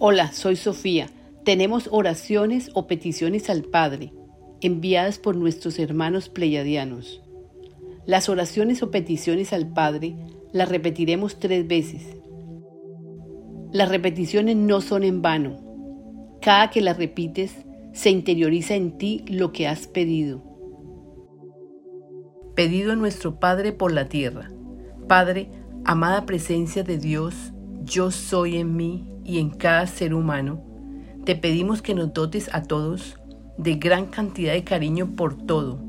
Hola, soy Sofía. Tenemos oraciones o peticiones al Padre, enviadas por nuestros hermanos pleyadianos. Las oraciones o peticiones al Padre las repetiremos tres veces. Las repeticiones no son en vano. Cada que las repites, se interioriza en ti lo que has pedido. Pedido a nuestro Padre por la tierra. Padre, amada presencia de Dios, yo soy en mí y en cada ser humano, te pedimos que nos dotes a todos de gran cantidad de cariño por todo,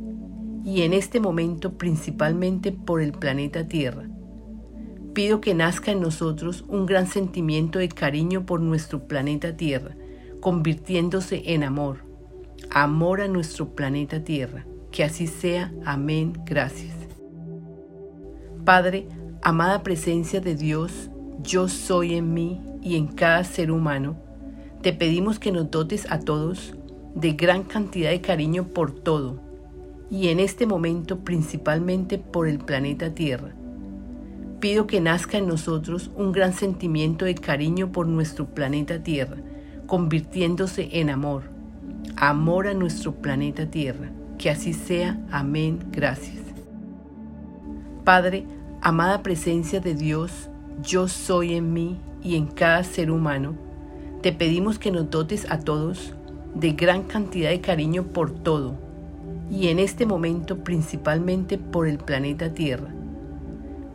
y en este momento principalmente por el planeta Tierra. Pido que nazca en nosotros un gran sentimiento de cariño por nuestro planeta Tierra, convirtiéndose en amor, amor a nuestro planeta Tierra. Que así sea. Amén. Gracias. Padre, amada presencia de Dios, yo soy en mí y en cada ser humano, te pedimos que nos dotes a todos de gran cantidad de cariño por todo, y en este momento principalmente por el planeta Tierra. Pido que nazca en nosotros un gran sentimiento de cariño por nuestro planeta Tierra, convirtiéndose en amor, amor a nuestro planeta Tierra. Que así sea. Amén. Gracias. Padre, amada presencia de Dios, yo soy en mí y en cada ser humano, te pedimos que nos dotes a todos de gran cantidad de cariño por todo, y en este momento principalmente por el planeta Tierra.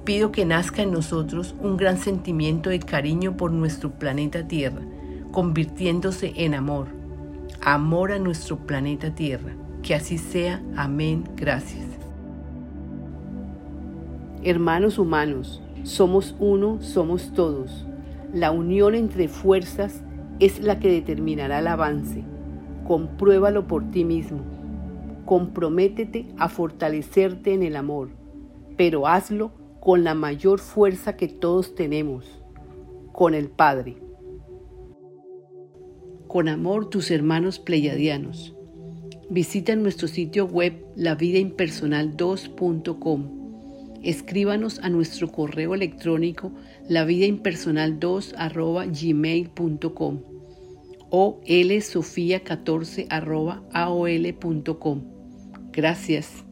Pido que nazca en nosotros un gran sentimiento de cariño por nuestro planeta Tierra, convirtiéndose en amor, amor a nuestro planeta Tierra. Que así sea. Amén. Gracias. Hermanos humanos, somos uno, somos todos. La unión entre fuerzas es la que determinará el avance. Compruébalo por ti mismo. Comprométete a fortalecerte en el amor, pero hazlo con la mayor fuerza que todos tenemos, con el Padre. Con amor tus hermanos pleyadianos. Visita nuestro sitio web lavidaimpersonal2.com escríbanos a nuestro correo electrónico lavidaimpersonal2 o lsofia14 aol.com. Gracias.